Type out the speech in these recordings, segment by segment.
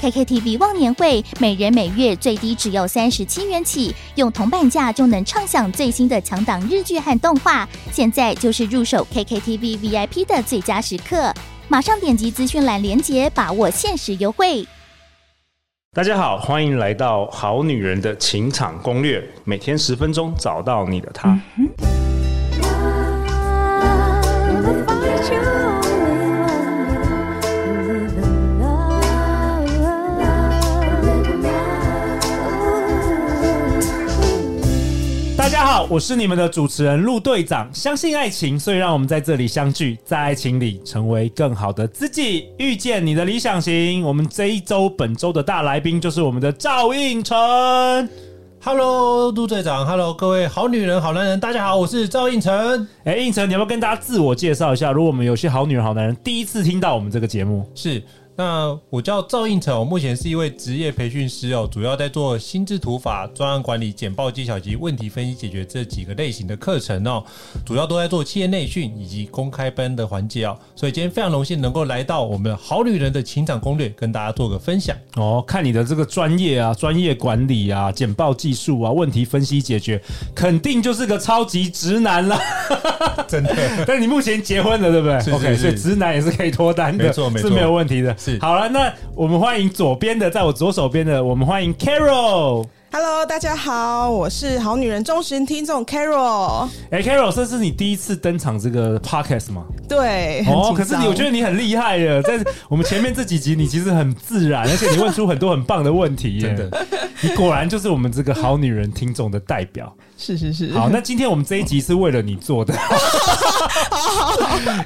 KKTV 忘年会，每人每月最低只要三十七元起，用铜板价就能畅享最新的强档日剧和动画。现在就是入手 KKTV VIP 的最佳时刻，马上点击资讯栏链接，把握限时优惠。大家好，欢迎来到《好女人的情场攻略》，每天十分钟，找到你的他。嗯好，我是你们的主持人陆队长。相信爱情，所以让我们在这里相聚，在爱情里成为更好的自己，遇见你的理想型。我们这一周本周的大来宾就是我们的赵应成。Hello，陆队长，Hello，各位好女人、好男人，大家好，我是赵应成。哎，应成，你要不要跟大家自我介绍一下？如果我们有些好女人、好男人第一次听到我们这个节目，是。那我叫赵应成，我目前是一位职业培训师哦，主要在做心智图法、专案管理、简报技巧及问题分析解决这几个类型的课程哦，主要都在做企业内训以及公开班的环节哦。所以今天非常荣幸能够来到我们好女人的情场攻略，跟大家做个分享哦。看你的这个专业啊，专业管理啊，简报技术啊，问题分析解决，肯定就是个超级直男了，真的。但你目前结婚了，对不对是是是？OK，所以直男也是可以脱单的，没错没错，是没有问题的。好了，那我们欢迎左边的，在我左手边的，我们欢迎 Carol。Hello，大家好，我是好女人忠实听众 Carol。哎、欸、，Carol，这是你第一次登场这个 Podcast 吗？对。哦，可是你，我觉得你很厉害耶，在我们前面这几集，你其实很自然，而且你问出很多很棒的问题，真的，你果然就是我们这个好女人听众的代表。是是是。好，那今天我们这一集是为了你做的。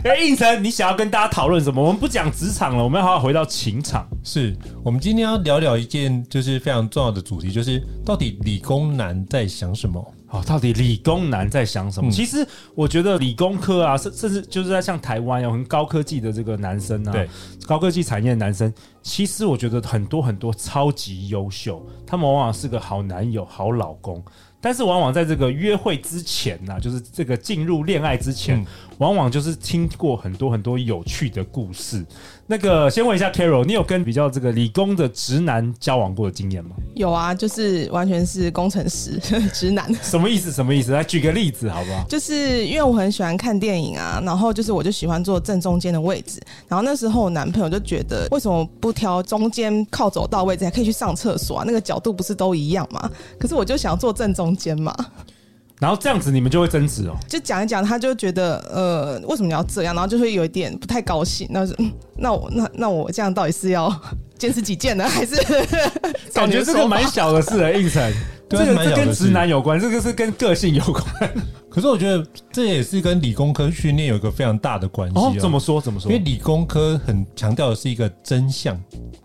哎，应成，你想要跟大家讨论什么？我们不讲职场了，我们要好好回到情场。是我们今天要聊聊一件就是非常重要的主题，就是。到底理工男在想什么？哦，到底理工男在想什么？嗯、其实我觉得理工科啊，甚甚至就是在像台湾有很高科技的这个男生啊，对，高科技产业的男生，其实我觉得很多很多超级优秀，他们往往是个好男友、好老公，但是往往在这个约会之前呢、啊，就是这个进入恋爱之前。嗯往往就是听过很多很多有趣的故事。那个，先问一下 Carol，你有跟比较这个理工的直男交往过的经验吗？有啊，就是完全是工程师 直男。什么意思？什么意思？来举个例子好不好？就是因为我很喜欢看电影啊，然后就是我就喜欢坐正中间的位置。然后那时候我男朋友就觉得，为什么不挑中间靠走道位置，还可以去上厕所啊？那个角度不是都一样吗？可是我就想坐正中间嘛。然后这样子你们就会争执哦，就讲一讲，他就觉得呃，为什么你要这样？然后就会有一点不太高兴。那是 那我那那我这样到底是要坚持己见呢，还是 感觉这个蛮小的事 啊？胤丞，这个这跟直男有关，这个是跟个性有关。可是我觉得这也是跟理工科训练有一个非常大的关系哦。怎么说？怎么说？因为理工科很强调的是一个真相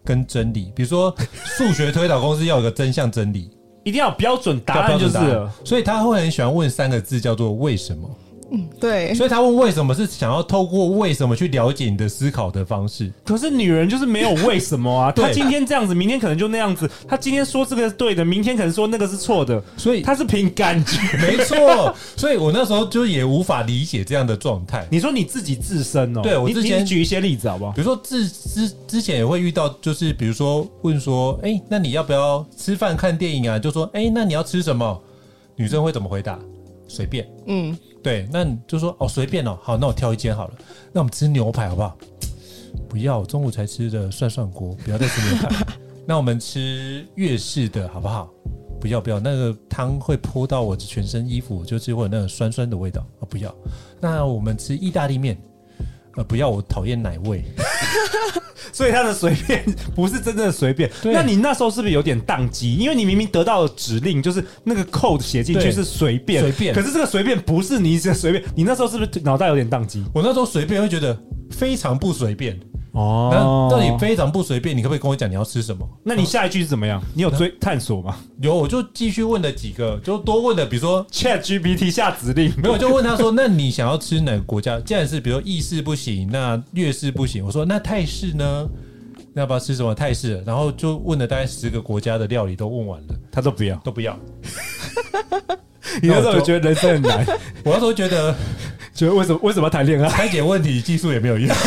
跟真理，比如说数学推导公式要有一个真相真理。一定要标准答案就是了，所以他会很喜欢问三个字，叫做“为什么”。嗯，对，所以他问为什么是想要透过为什么去了解你的思考的方式。可是女人就是没有为什么啊，她今天这样子，明天可能就那样子。她今天说这个是对的，明天可能说那个是错的，所以她是凭感觉，没错。所以我那时候就也无法理解这样的状态。你说你自己自身哦，对我之前举一些例子好不好？比如说之之之前也会遇到，就是比如说问说，哎，那你要不要吃饭看电影啊？就说，哎，那你要吃什么？女生会怎么回答？随便，嗯。对，那你就说哦，随便哦，好，那我挑一间好了。那我们吃牛排好不好？不要，中午才吃的涮涮锅，不要再吃牛排。那我们吃粤式的好不好？不要不要，那个汤会泼到我的全身衣服，就是会有那种酸酸的味道啊，不要。那我们吃意大利面，呃，不要，我讨厌奶味。所以他的随便不是真正的随便。那你那时候是不是有点宕机？因为你明明得到的指令，就是那个 code 写进去是随便，随便。可是这个随便不是你写随便，你那时候是不是脑袋有点宕机？我那时候随便会觉得非常不随便。哦，到底非常不随便，你可不可以跟我讲你要吃什么？那你下一句是怎么样？你有追 探索吗？有，我就继续问了几个，就多问了，比如说 Chat GPT 下指令，没有，就问他说：“那你想要吃哪个国家？既然是比如说意式不行，那粤式不行。”我说：“那泰式呢？那要不要吃什么泰式？”然后就问了大概十个国家的料理都问完了，他都不要，都不要。你那时候觉得人生很难？我那时候觉得。觉得为什么为什么要谈恋爱？拆解问题技术也没有用。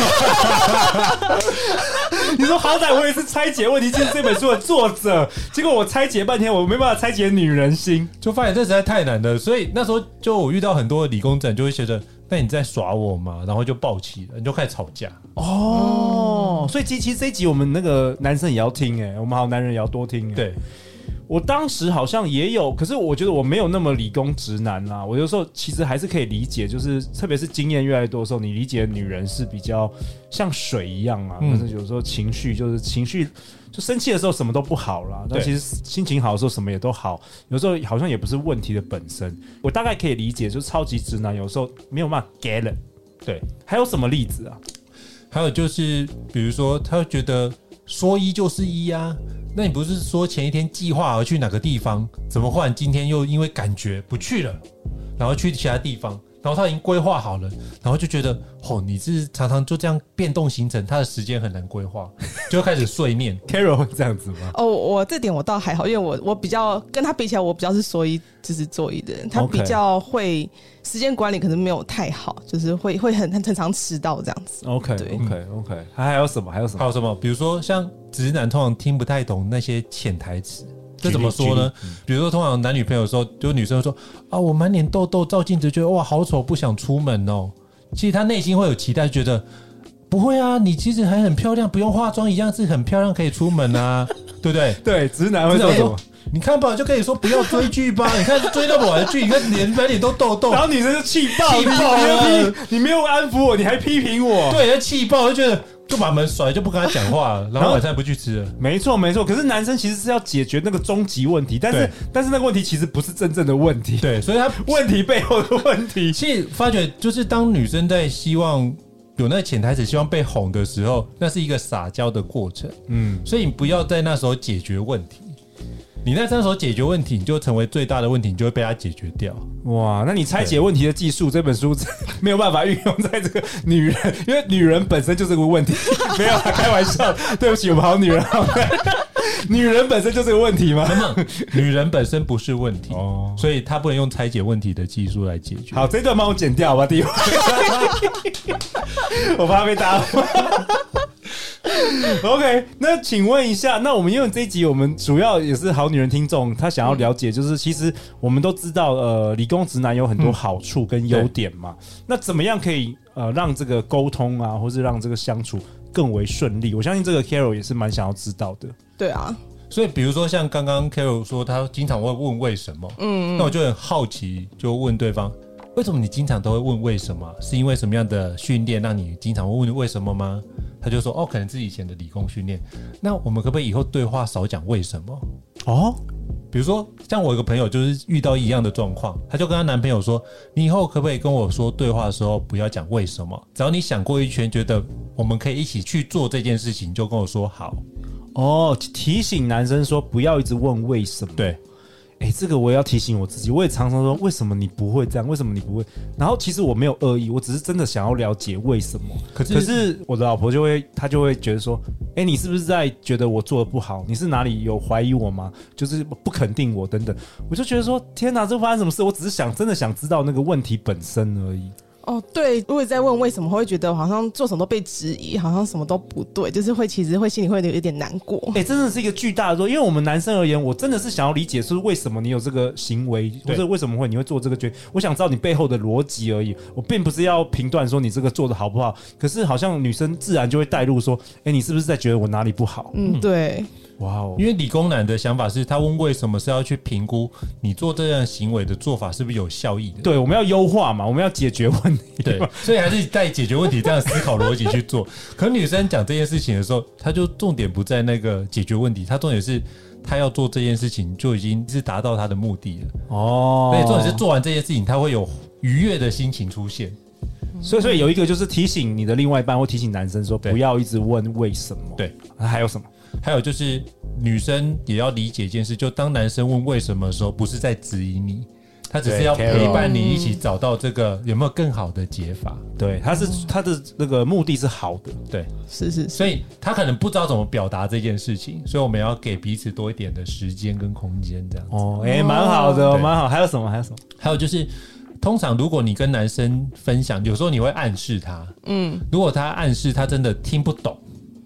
你说好歹我也是拆解问题技术这本书的作者，结果我拆解半天，我没办法拆解女人心，就发现这实在太难了。所以那时候就我遇到很多理工仔，就会觉得那你在耍我嘛，然后就抱起了，你就开始吵架。哦，所以其实这一集我们那个男生也要听哎，我们好男人也要多听。对。我当时好像也有，可是我觉得我没有那么理工直男啦。我有时候其实还是可以理解，就是特别是经验越来越多的时候，你理解女人是比较像水一样啊。但是有时候情绪就是情绪，就生气的时候什么都不好啦。但其实心情好的时候什么也都好。有时候好像也不是问题的本身。我大概可以理解，就是超级直男有时候没有办法 get it。对，还有什么例子啊？还有就是，比如说他觉得说一就是一啊。那你不是说前一天计划要去哪个地方，怎么忽然今天又因为感觉不去了，然后去其他地方，然后他已经规划好了，然后就觉得哦，你是常常就这样变动行程，他的时间很难规划，就开始碎念。Carol 会这样子吗？哦，我这点我倒还好，因为我我比较跟他比起来，我比较是说一就是做一的人，他比较会。时间管理可能没有太好，就是会会很很很常迟到这样子。OK，对，OK，OK，、okay, okay. 还还有什么？还有什么？还有什么？比如说像直男通常听不太懂那些潜台词，这怎么说呢？比如说通常男女朋友的时候，就女生说啊，我满脸痘痘，照镜子觉得哇好丑，不想出门哦。其实她内心会有期待，觉得不会啊，你其实还很漂亮，不用化妆一样是很漂亮，可以出门啊，对不对？对，直男会这么说。你看吧，就可以说不要追剧吧。你看追那么晚的剧，你看脸满脸都痘痘，然后女生就气爆，气爆了。你没有安抚我，你还批评我，对，他气爆，就觉得就把门甩，就不跟他讲话了，然后晚餐不去吃了。没错，没错。可是男生其实是要解决那个终极问题，但是但是那个问题其实不是真正的问题，对，所以他 问题背后的问题。其实发觉就是当女生在希望有那个潜台词，希望被哄的时候，那是一个撒娇的过程。嗯，所以你不要在那时候解决问题。你在这时候解决问题，你就成为最大的问题，你就会被他解决掉。哇，那你拆解问题的技术，这本书没有办法运用在这个女人，因为女人本身就是个问题。没有，开玩笑，对不起，我们好女人，好 女人本身就是个问题吗？女人本身不是问题哦，所以她不能用拆解问题的技术来解决。好，这段帮我剪掉吧，第一，我怕被打。OK，那请问一下，那我们因为这一集我们主要也是好女人听众，她想要了解，就是其实我们都知道，呃，理工直男有很多好处跟优点嘛。嗯、那怎么样可以呃让这个沟通啊，或是让这个相处更为顺利？我相信这个 Carol 也是蛮想要知道的。对啊，所以比如说像刚刚 Carol 说，他经常会问为什么，嗯，那我就很好奇，就问对方，为什么你经常都会问为什么？是因为什么样的训练让你经常会问为什么吗？他就说：“哦，可能是以前的理工训练。那我们可不可以以后对话少讲为什么？哦，比如说像我一个朋友，就是遇到一样的状况，他就跟她男朋友说：‘你以后可不可以跟我说对话的时候不要讲为什么？只要你想过一圈，觉得我们可以一起去做这件事情，就跟我说好。’哦，提醒男生说不要一直问为什么。对。”哎、欸，这个我也要提醒我自己，我也常常说，为什么你不会这样？为什么你不会？然后其实我没有恶意，我只是真的想要了解为什么。可是，可是我的老婆就会，她就会觉得说，哎、欸，你是不是在觉得我做的不好？你是哪里有怀疑我吗？就是不肯定我等等。我就觉得说，天哪，这发生什么事？我只是想真的想知道那个问题本身而已。哦，对，如果在问为什么，会觉得好像做什么都被质疑，好像什么都不对，就是会其实会心里会有一点难过。哎、欸，真的是一个巨大的错，因为我们男生而言，我真的是想要理解，是为什么你有这个行为，或者为什么会你会做这个决定，我想知道你背后的逻辑而已。我并不是要评断说你这个做的好不好，可是好像女生自然就会带入说，哎、欸，你是不是在觉得我哪里不好？嗯，对。哇哦！因为理工男的想法是他问为什么是要去评估你做这样行为的做法是不是有效益的？对，我们要优化嘛，我们要解决问题。对，所以还是在解决问题这样思考逻辑去做。可女生讲这件事情的时候，她就重点不在那个解决问题，她重点是她要做这件事情就已经是达到她的目的了。哦，对，重点是做完这件事情，她会有愉悦的心情出现。所以，所以有一个就是提醒你的另外一半，或提醒男生说，不要一直问为什么。对，还有什么？还有就是女生也要理解一件事，就当男生问为什么的时候，不是在质疑你，他只是要陪伴你一起找到这个有没有更好的解法。对，他是他的那个目的是好的。对，是是，所以他可能不知道怎么表达这件事情，所以我们要给彼此多一点的时间跟空间，这样子。哦，哎，蛮好的，蛮好。还有什么？还有什么？还有就是。通常，如果你跟男生分享，有时候你会暗示他，嗯，如果他暗示他真的听不懂，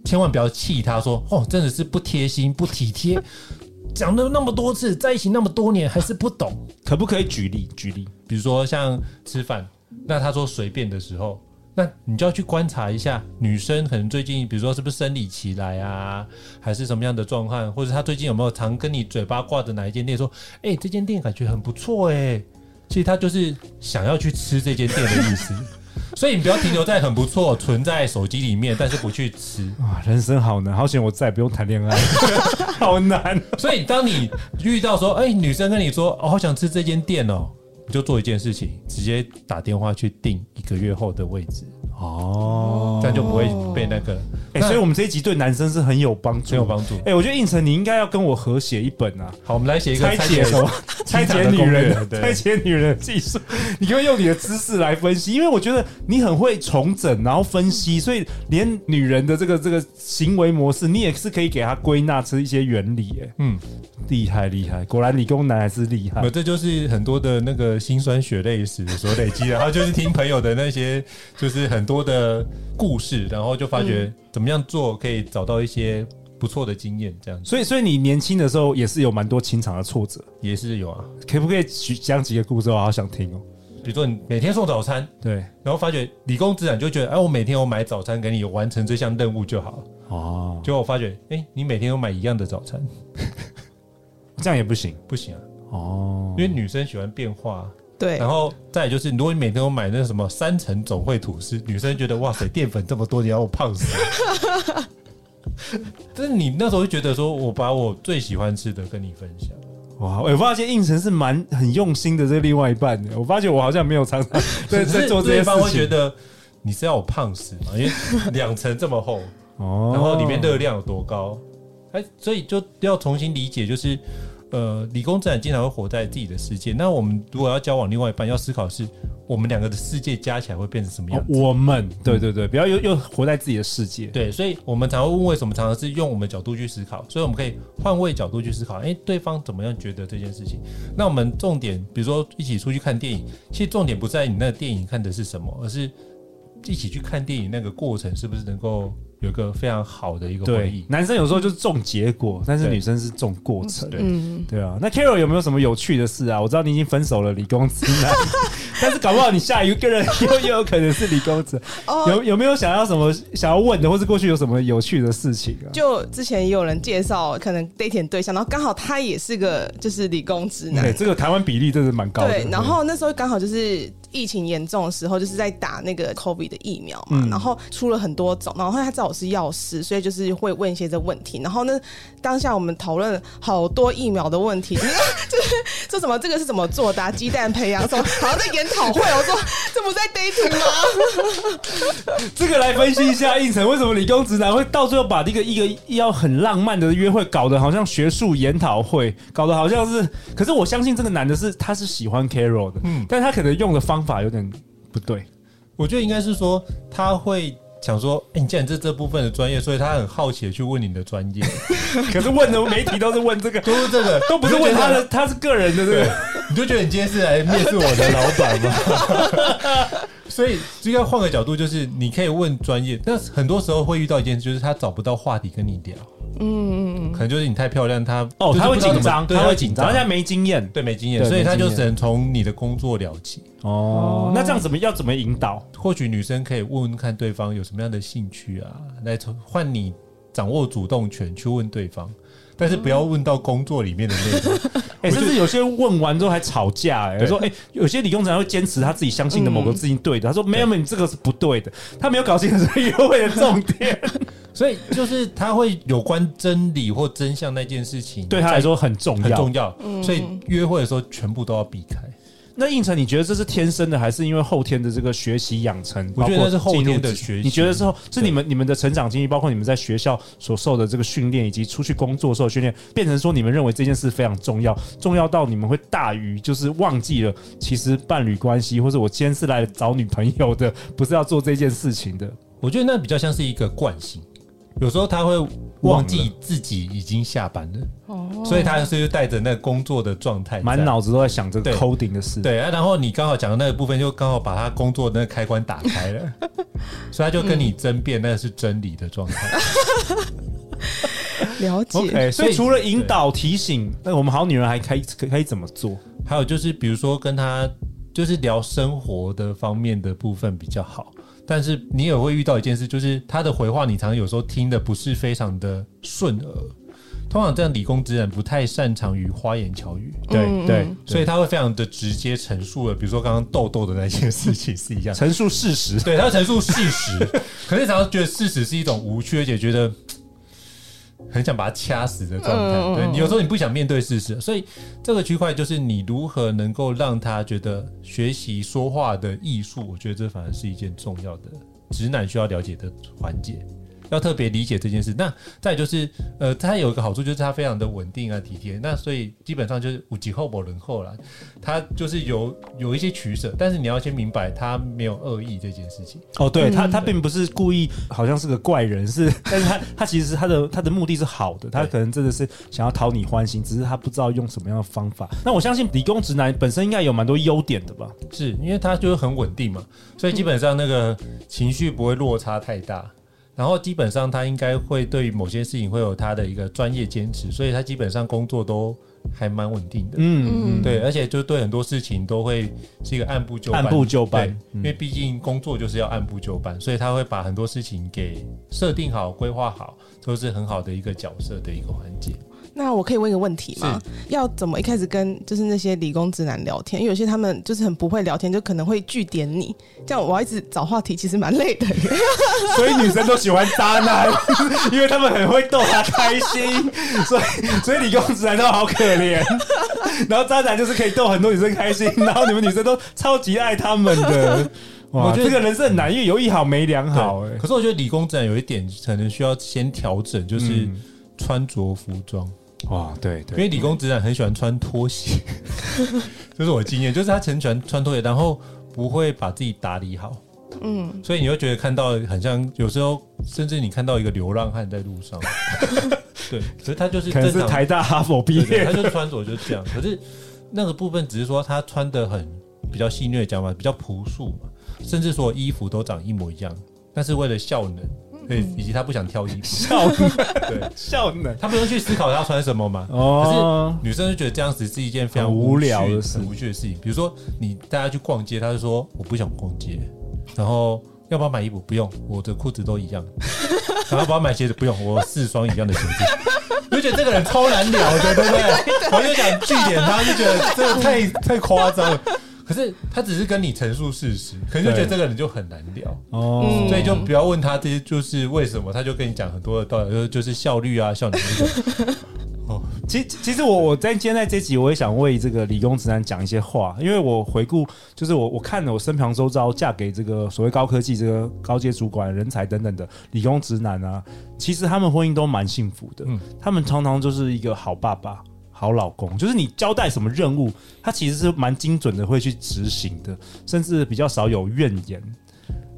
千万不要气他说，哦，真的是不贴心、不体贴，讲了那么多次，在一起那么多年还是不懂，可不可以举例？举例，比如说像吃饭，那他说随便的时候，那你就要去观察一下，女生可能最近，比如说是不是生理期来啊，还是什么样的状况，或者她最近有没有常跟你嘴巴挂着哪一间店，说，哎，这间店感觉很不错，哎。其实他就是想要去吃这间店的意思，所以你不要停留在很不错，存在手机里面，但是不去吃 啊！人生好难，好险我再也不用谈恋爱，好难。所以当你遇到说，哎、欸，女生跟你说，哦，好想吃这间店哦，你就做一件事情，直接打电话去订一个月后的位置。哦，这样就不会被那个。哎、欸，所以我们这一集对男生是很有帮助，很有帮助。哎、欸，我觉得胤丞你应该要跟我合写一本啊。好，我们来写一个拆解什么？拆解女人，拆解女人的技术。你可以用你的知识来分析，因为我觉得你很会重整，然后分析，所以连女人的这个这个行为模式，你也是可以给她归纳出一些原理。哎，嗯，厉害厉害，果然理工男还是厉害。这就是很多的那个辛酸血泪史所累积的，然后就是听朋友的那些，就是很。多的故事，然后就发觉怎么样做可以找到一些不错的经验，这样。所以，所以你年轻的时候也是有蛮多情场的挫折，也是有啊。可不可以讲几个故事？我好想听哦。比如说，你每天送早餐，对，然后发觉理工直男就觉得，哎，我每天我买早餐给你完成这项任务就好了。哦。结果我发觉，哎，你每天都买一样的早餐，这样也不行，不行啊。哦。因为女生喜欢变化。对，然后再就是，如果你每天都买那什么三层总会吐司，女生觉得哇塞，淀粉这么多，你要我胖死。但是你那时候就觉得说，我把我最喜欢吃的跟你分享。哇，我发现应城是蛮很用心的这另外一半的。我发现我好像没有常常 在在做这些事情。对方会觉得你是要我胖死吗？因为两层这么厚，哦，然后里面热量有多高？哎，所以就要重新理解，就是。呃，理工直男经常会活在自己的世界。那我们如果要交往另外一半，要思考是我们两个的世界加起来会变成什么样子？哦、我们对对对，不要又又活在自己的世界。对，所以我们常会问为什么，常常是用我们角度去思考。所以我们可以换位角度去思考，哎，对方怎么样觉得这件事情？那我们重点，比如说一起出去看电影，其实重点不在你那个电影看的是什么，而是一起去看电影那个过程是不是能够。有一个非常好的一个回忆。男生有时候就是重结果，但是女生是重过程。对，对啊。那 Carol 有没有什么有趣的事啊？我知道你已经分手了，理工直男，但是搞不好你下一个人又又有可能是理工直。有有没有想要什么想要问的，或是过去有什么有趣的事情啊？就之前也有人介绍可能 dating 对象，然后刚好他也是个就是理工直男。对，这个台湾比例真的蛮高的。对，然后那时候刚好就是。疫情严重的时候，就是在打那个 COVID 的疫苗嘛，嗯、然后出了很多种，然后他知是药师，所以就是会问一些这问题。然后呢，当下我们讨论好多疫苗的问题，就是说什么这个是怎么做的、啊，鸡蛋培养什么，好像在研讨会。我说这不在 dating 吗？这个来分析一下，胤丞为什么理工直男会到最后把这个一个要很浪漫的约会搞得好像学术研讨会，搞得好像是。可是我相信这个男的是他是喜欢 Carol 的，嗯，但他可能用的。方法有点不对，我觉得应该是说他会想说，哎、欸，你既然这这部分的专业，所以他很好奇的去问你的专业。可是问的媒体都是问这个，都是这个，都不是问他的，他是个人的这个，你就觉得你今天是来面试我的老板吗？所以应该换个角度，就是你可以问专业，但是很多时候会遇到一件事，就是他找不到话题跟你聊。嗯嗯嗯，可能就是你太漂亮，他哦他会紧张，他会紧张，而且没经验，对没经验，所以他就只能从你的工作了解。哦，那这样怎么要怎么引导？或许女生可以问问看对方有什么样的兴趣啊，来换你掌握主动权去问对方。但是不要问到工作里面的内容。哎、欸，甚至有些问完之后还吵架、欸，哎，说，哎、欸，有些理工男会坚持他自己相信的某个事情对的，他说没有没有，你这个是不对的，他没有搞清楚约会的重点，所以就是他会有关真理或真相那件事情对他来说很重要，很重要，所以约会的时候全部都要避开。那应成，你觉得这是天生的，还是因为后天的这个学习养成？我觉得是后天的学习。你觉得之后是你们你们的成长经历，包括你们在学校所受的这个训练，以及出去工作受的训练，变成说你们认为这件事非常重要，重要到你们会大于就是忘记了，其实伴侣关系，或者我今天是来找女朋友的，不是要做这件事情的。我觉得那比较像是一个惯性。有时候他会忘记自己已经下班了，哦，所以他是带着那个工作的状态，满脑子都在想这个 coding 的事。对，然后你刚好讲的那个部分，就刚好把他工作的那个开关打开了，所以他就跟你争辩，那个是真理的状态。了解。OK，所以除了引导提醒，那我们好女人还可以可以怎么做？还有就是，比如说跟他就是聊生活的方面的部分比较好。但是你也会遇到一件事，就是他的回话，你常常有时候听的不是非常的顺耳。通常这样理工之人不太擅长于花言巧语，对对，对，所以他会非常的直接陈述了，比如说刚刚豆豆的那件事情是一样，陈述事实，对，他会陈述事实，可是常常觉得事实是一种无趣，而且觉得。很想把他掐死的状态，对，你有时候你不想面对事实，所以这个区块就是你如何能够让他觉得学习说话的艺术，我觉得这反而是一件重要的直男需要了解的环节。要特别理解这件事。那再就是，呃，它有一个好处就是它非常的稳定啊、体贴。那所以基本上就是五级后不轮后了。它就是有有一些取舍，但是你要先明白他没有恶意这件事情。哦，对他，他并不是故意，好像是个怪人，是，但是他他其实是他的他的目的是好的，他可能真的是想要讨你欢心，只是他不知道用什么样的方法。那我相信理工直男本身应该有蛮多优点的吧？是因为他就是很稳定嘛，所以基本上那个情绪不会落差太大。然后基本上他应该会对某些事情会有他的一个专业坚持，所以他基本上工作都还蛮稳定的。嗯嗯，对，而且就对很多事情都会是一个按部就班。按部就班，因为毕竟工作就是要按部就班，所以他会把很多事情给设定好、规划好，都是很好的一个角色的一个环节。那我可以问一个问题吗？要怎么一开始跟就是那些理工直男聊天？因为有些他们就是很不会聊天，就可能会据点你。这样我要一直找话题，其实蛮累的。所以女生都喜欢渣男，因为他们很会逗她开心。所以所以理工直男都好可怜。然后渣男就是可以逗很多女生开心，然后你们女生都超级爱他们的。哇，我觉得这个人是很难，因为有一好没两好。哎，可是我觉得理工直男有一点可能需要先调整，就是穿着服装。哇，对对，因为理工直男很喜欢穿拖鞋，这是我的经验，就是他很喜欢穿拖鞋，然后不会把自己打理好，嗯，所以你会觉得看到很像，有时候甚至你看到一个流浪汉在路上，对，可是他就是正常，可能是台大哈佛毕业，他就穿着就是这样，可是那个部分只是说他穿的很比较戏谑讲法，比较朴素嘛，甚至说衣服都长一模一样，但是为了效能。对，以及他不想挑衣服，效能 对效能，他不用去思考他要穿什么嘛。哦，可是女生就觉得这样子是一件非常无聊的事，很无趣的事情。比如说，你带他去逛街，他就说我不想逛街，然后要不要买衣服？不用，我的裤子都一样。然后要不要买鞋子？不用，我四双一样的鞋子。我就觉得这个人超难聊的，对不对？我就想据点他，就觉得这个太太夸张了。可是他只是跟你陈述事实，可能就觉得这个人就很难聊。哦，所以就不要问他这些，就是为什么，他就跟你讲很多的道理，就是效率啊，效率。这个。哦，其实其实我我在今天在这集，我也想为这个理工直男讲一些话，因为我回顾，就是我我看了我身旁周遭嫁给这个所谓高科技这个高阶主管人才等等的理工直男啊，其实他们婚姻都蛮幸福的，嗯，他们常常就是一个好爸爸。好老公，就是你交代什么任务，他其实是蛮精准的，会去执行的，甚至比较少有怨言。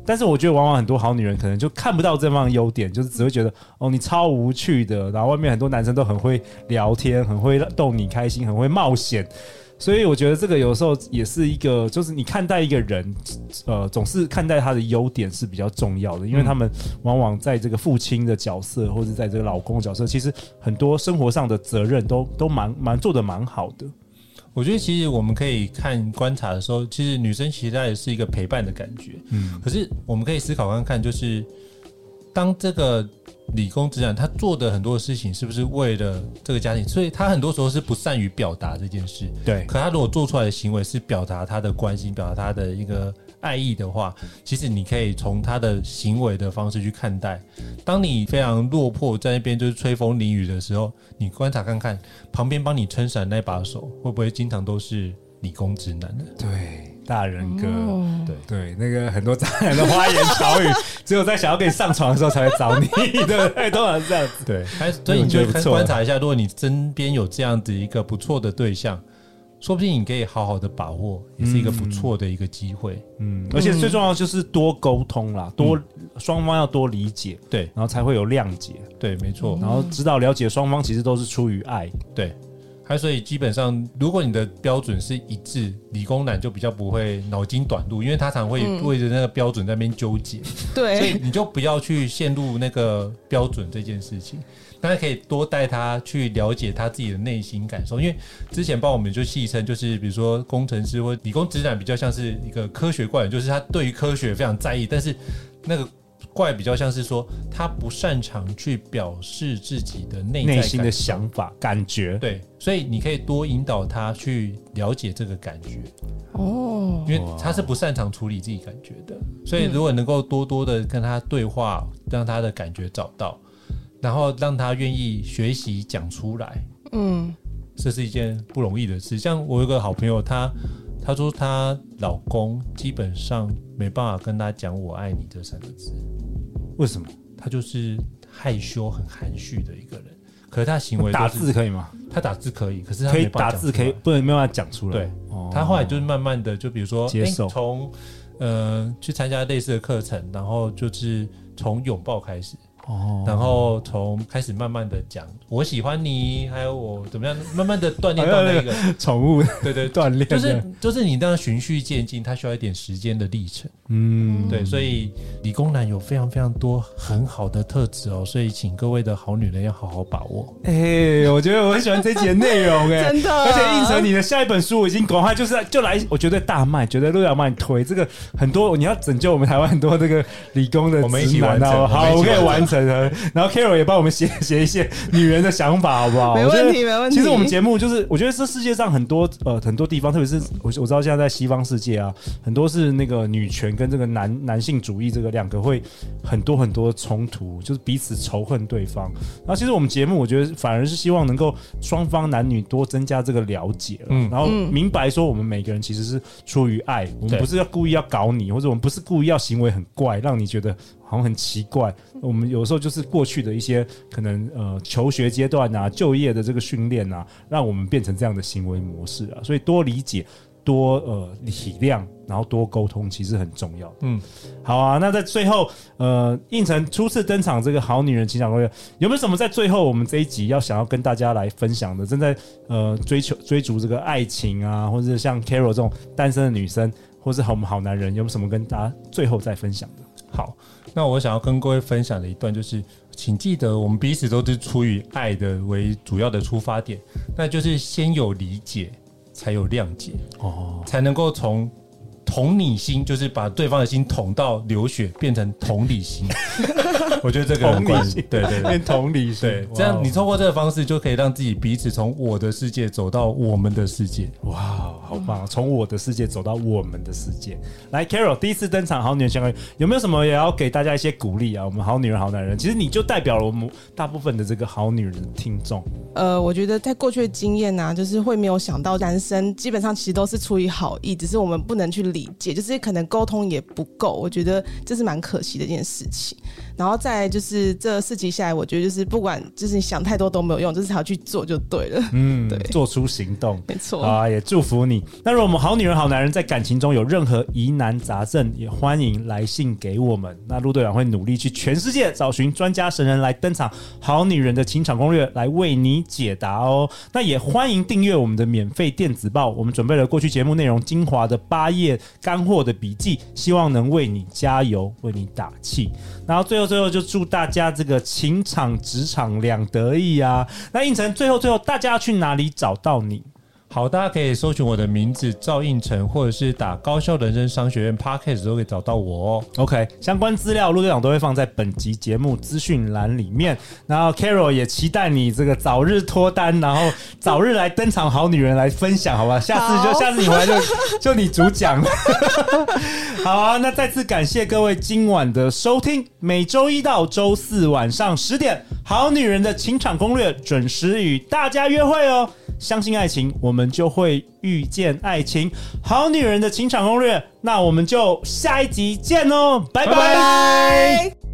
但是我觉得，往往很多好女人可能就看不到这方的优点，就是只会觉得哦，你超无趣的，然后外面很多男生都很会聊天，很会逗你开心，很会冒险。所以我觉得这个有时候也是一个，就是你看待一个人，呃，总是看待他的优点是比较重要的，因为他们往往在这个父亲的角色，或者在这个老公的角色，其实很多生活上的责任都都蛮蛮做的蛮好的。我觉得其实我们可以看观察的时候，其实女生期待的是一个陪伴的感觉，嗯，可是我们可以思考看看，就是当这个理工直男他做的很多事情是不是为了这个家庭？所以他很多时候是不善于表达这件事。对，可他如果做出来的行为是表达他的关心，表达他的一个爱意的话，其实你可以从他的行为的方式去看待。当你非常落魄在那边就是吹风淋雨的时候，你观察看看旁边帮你撑伞那把手会不会经常都是理工直男的？对。大人哥，哦、对对，那个很多渣男的花言巧语，只有在想要跟你上床的时候才会找你，对不对？通常是这样子。对，所以你就观察一下，如果你身边有这样子一个不错的对象，说不定你可以好好的把握，也是一个不错的一个机会。嗯，而且最重要就是多沟通啦，多双方要多理解，对，然后才会有谅解。对，没错。然后知道了解双方其实都是出于爱，对。还所以基本上，如果你的标准是一致，理工男就比较不会脑筋短路，因为他常会为着那个标准在那边纠结。对，所以你就不要去陷入那个标准这件事情，大家可以多带他去了解他自己的内心感受。因为之前帮我们就戏称，就是比如说工程师或理工直男比较像是一个科学怪人，就是他对于科学非常在意，但是那个。怪比较像是说，他不擅长去表示自己的内内心的想法、感觉。对，所以你可以多引导他去了解这个感觉。哦，因为他是不擅长处理自己感觉的，所以如果能够多多的跟他对话，让他的感觉找到，然后让他愿意学习讲出来。嗯，这是一件不容易的事。像我有个好朋友，他。她说她老公基本上没办法跟她讲“我爱你”这三个字，为什么？他就是害羞、很含蓄的一个人。可是他行为、就是、打字可以吗？他打字可以，可是他可以打字，可以不能没办法讲出来。对，他后来就是慢慢的，就比如说接受，从呃去参加类似的课程，然后就是从拥抱开始。哦，然后从开始慢慢的讲我喜欢你，还有我怎么样，慢慢的锻炼到那个 宠物，对对，锻炼。就是就是你这样循序渐进，它需要一点时间的历程。嗯，对，所以理工男有非常非常多很好的特质哦，所以请各位的好女人要好好把握。哎，我觉得我很喜欢这集的内容，哎，真的，而且应成你的下一本书我已经赶快就是就来，我觉得大卖，觉得路遥帮你推这个很多，你要拯救我们台湾很多这个理工的，我们一起完成，好，我可以完成。然后 Carol 也帮我们写写一些女人的想法，好不好？没问题，没问题。其实我们节目就是，我觉得这世界上很多呃很多地方，特别是我我知道现在在西方世界啊，很多是那个女权跟这个男男性主义这个两个会很多很多冲突，就是彼此仇恨对方。然后其实我们节目，我觉得反而是希望能够双方男女多增加这个了解，嗯，然后明白说我们每个人其实是出于爱，我们不是要故意要搞你，或者我们不是故意要行为很怪，让你觉得。好像很奇怪，我们有时候就是过去的一些可能呃求学阶段啊、就业的这个训练啊，让我们变成这样的行为模式啊。所以多理解、多呃体谅，然后多沟通，其实很重要。嗯，好啊。那在最后，呃，应城初次登场，这个好女人情感攻略有没有什么在最后我们这一集要想要跟大家来分享的？正在呃追求追逐这个爱情啊，或者是像 Carol 这种单身的女生，或是好我们好男人，有没有什么跟大家最后再分享的？好。那我想要跟各位分享的一段，就是请记得，我们彼此都是出于爱的为主要的出发点，那就是先有理解，才有谅解，哦，才能够从。同理心就是把对方的心捅到流血，变成同理心。我觉得这个很关系，对对变，同理心，对，这样你通过这个方式就可以让自己彼此从我的世界走到我们的世界。哇，好棒！从我的世界走到我们的世界。来，Carol 第一次登场，好女人相关有没有什么也要给大家一些鼓励啊？我们好女人好男人，其实你就代表了我们大部分的这个好女人听众。呃，我觉得在过去的经验呢、啊，就是会没有想到男生基本上其实都是出于好意，只是我们不能去理。理解，就是可能沟通也不够，我觉得这是蛮可惜的一件事情。然后再就是这四集下来，我觉得就是不管就是你想太多都没有用，就是还要去做就对了。嗯，对，做出行动，没错啊，也祝福你。那如果我们好女人好男人在感情中有任何疑难杂症，也欢迎来信给我们。那陆队长会努力去全世界找寻专家神人来登场，好女人的情场攻略来为你解答哦。那也欢迎订阅我们的免费电子报，我们准备了过去节目内容精华的八页干货的笔记，希望能为你加油，为你打气。然后最后最后就祝大家这个情场职场两得意啊！那应城最后最后大家要去哪里找到你？好，大家可以搜寻我的名字赵应成，或者是打高校人生商学院 Podcast 都可以找到我哦。OK，相关资料陆队长都会放在本集节目资讯栏里面。然后 Carol 也期待你这个早日脱单，然后早日来登场，好女人来分享，好吧？下次就下次你回来就 就你主讲。好啊，那再次感谢各位今晚的收听，每周一到周四晚上十点，好女人的情场攻略准时与大家约会哦。相信爱情，我就会遇见爱情。好女人的情场攻略，那我们就下一集见哦，拜拜。